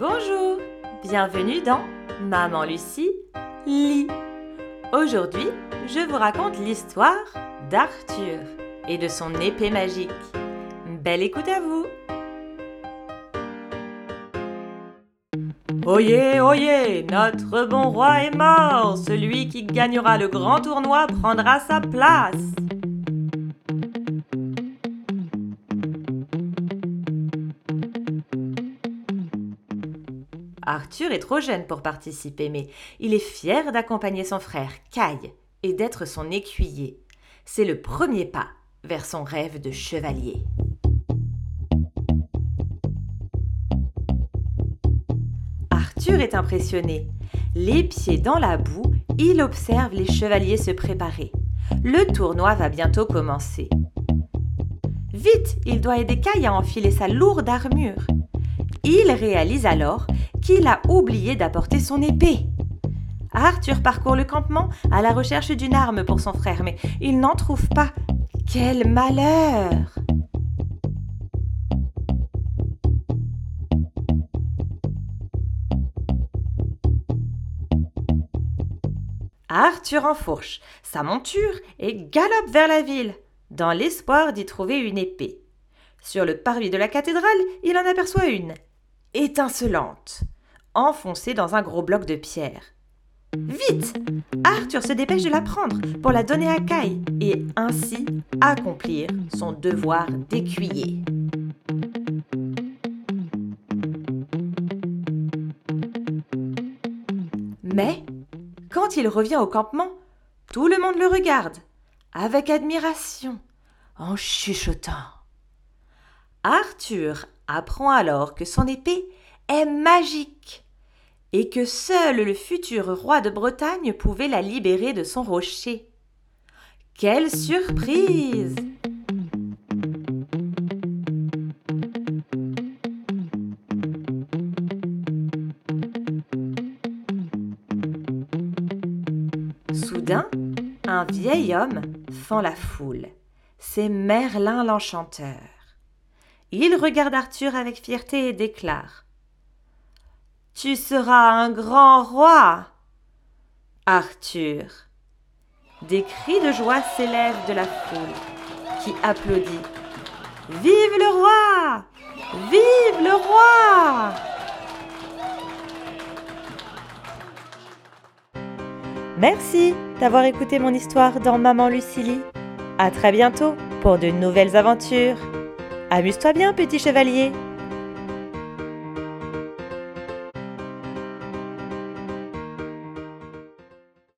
Bonjour, bienvenue dans Maman Lucie lit. Aujourd'hui, je vous raconte l'histoire d'Arthur et de son épée magique. Belle écoute à vous. Oyez, oyez, notre bon roi est mort. Celui qui gagnera le grand tournoi prendra sa place. Arthur est trop jeune pour participer, mais il est fier d'accompagner son frère Caille et d'être son écuyer. C'est le premier pas vers son rêve de chevalier. Arthur est impressionné. Les pieds dans la boue, il observe les chevaliers se préparer. Le tournoi va bientôt commencer. Vite, il doit aider Caille à enfiler sa lourde armure. Il réalise alors qu'il a oublié d'apporter son épée? Arthur parcourt le campement à la recherche d'une arme pour son frère, mais il n'en trouve pas. Quel malheur Arthur enfourche sa monture et galope vers la ville, dans l'espoir d'y trouver une épée. Sur le parvis de la cathédrale, il en aperçoit une, étincelante enfoncée dans un gros bloc de pierre. Vite Arthur se dépêche de la prendre pour la donner à Kai et ainsi accomplir son devoir d'écuyer. Mais, quand il revient au campement, tout le monde le regarde, avec admiration, en chuchotant. Arthur apprend alors que son épée est magique et que seul le futur roi de Bretagne pouvait la libérer de son rocher. Quelle surprise Soudain, un vieil homme fend la foule. C'est Merlin l'enchanteur. Il regarde Arthur avec fierté et déclare tu seras un grand roi. Arthur. Des cris de joie s'élèvent de la foule, qui applaudit. Vive le roi Vive le roi Merci d'avoir écouté mon histoire dans Maman Lucilie. À très bientôt pour de nouvelles aventures. Amuse-toi bien, petit chevalier.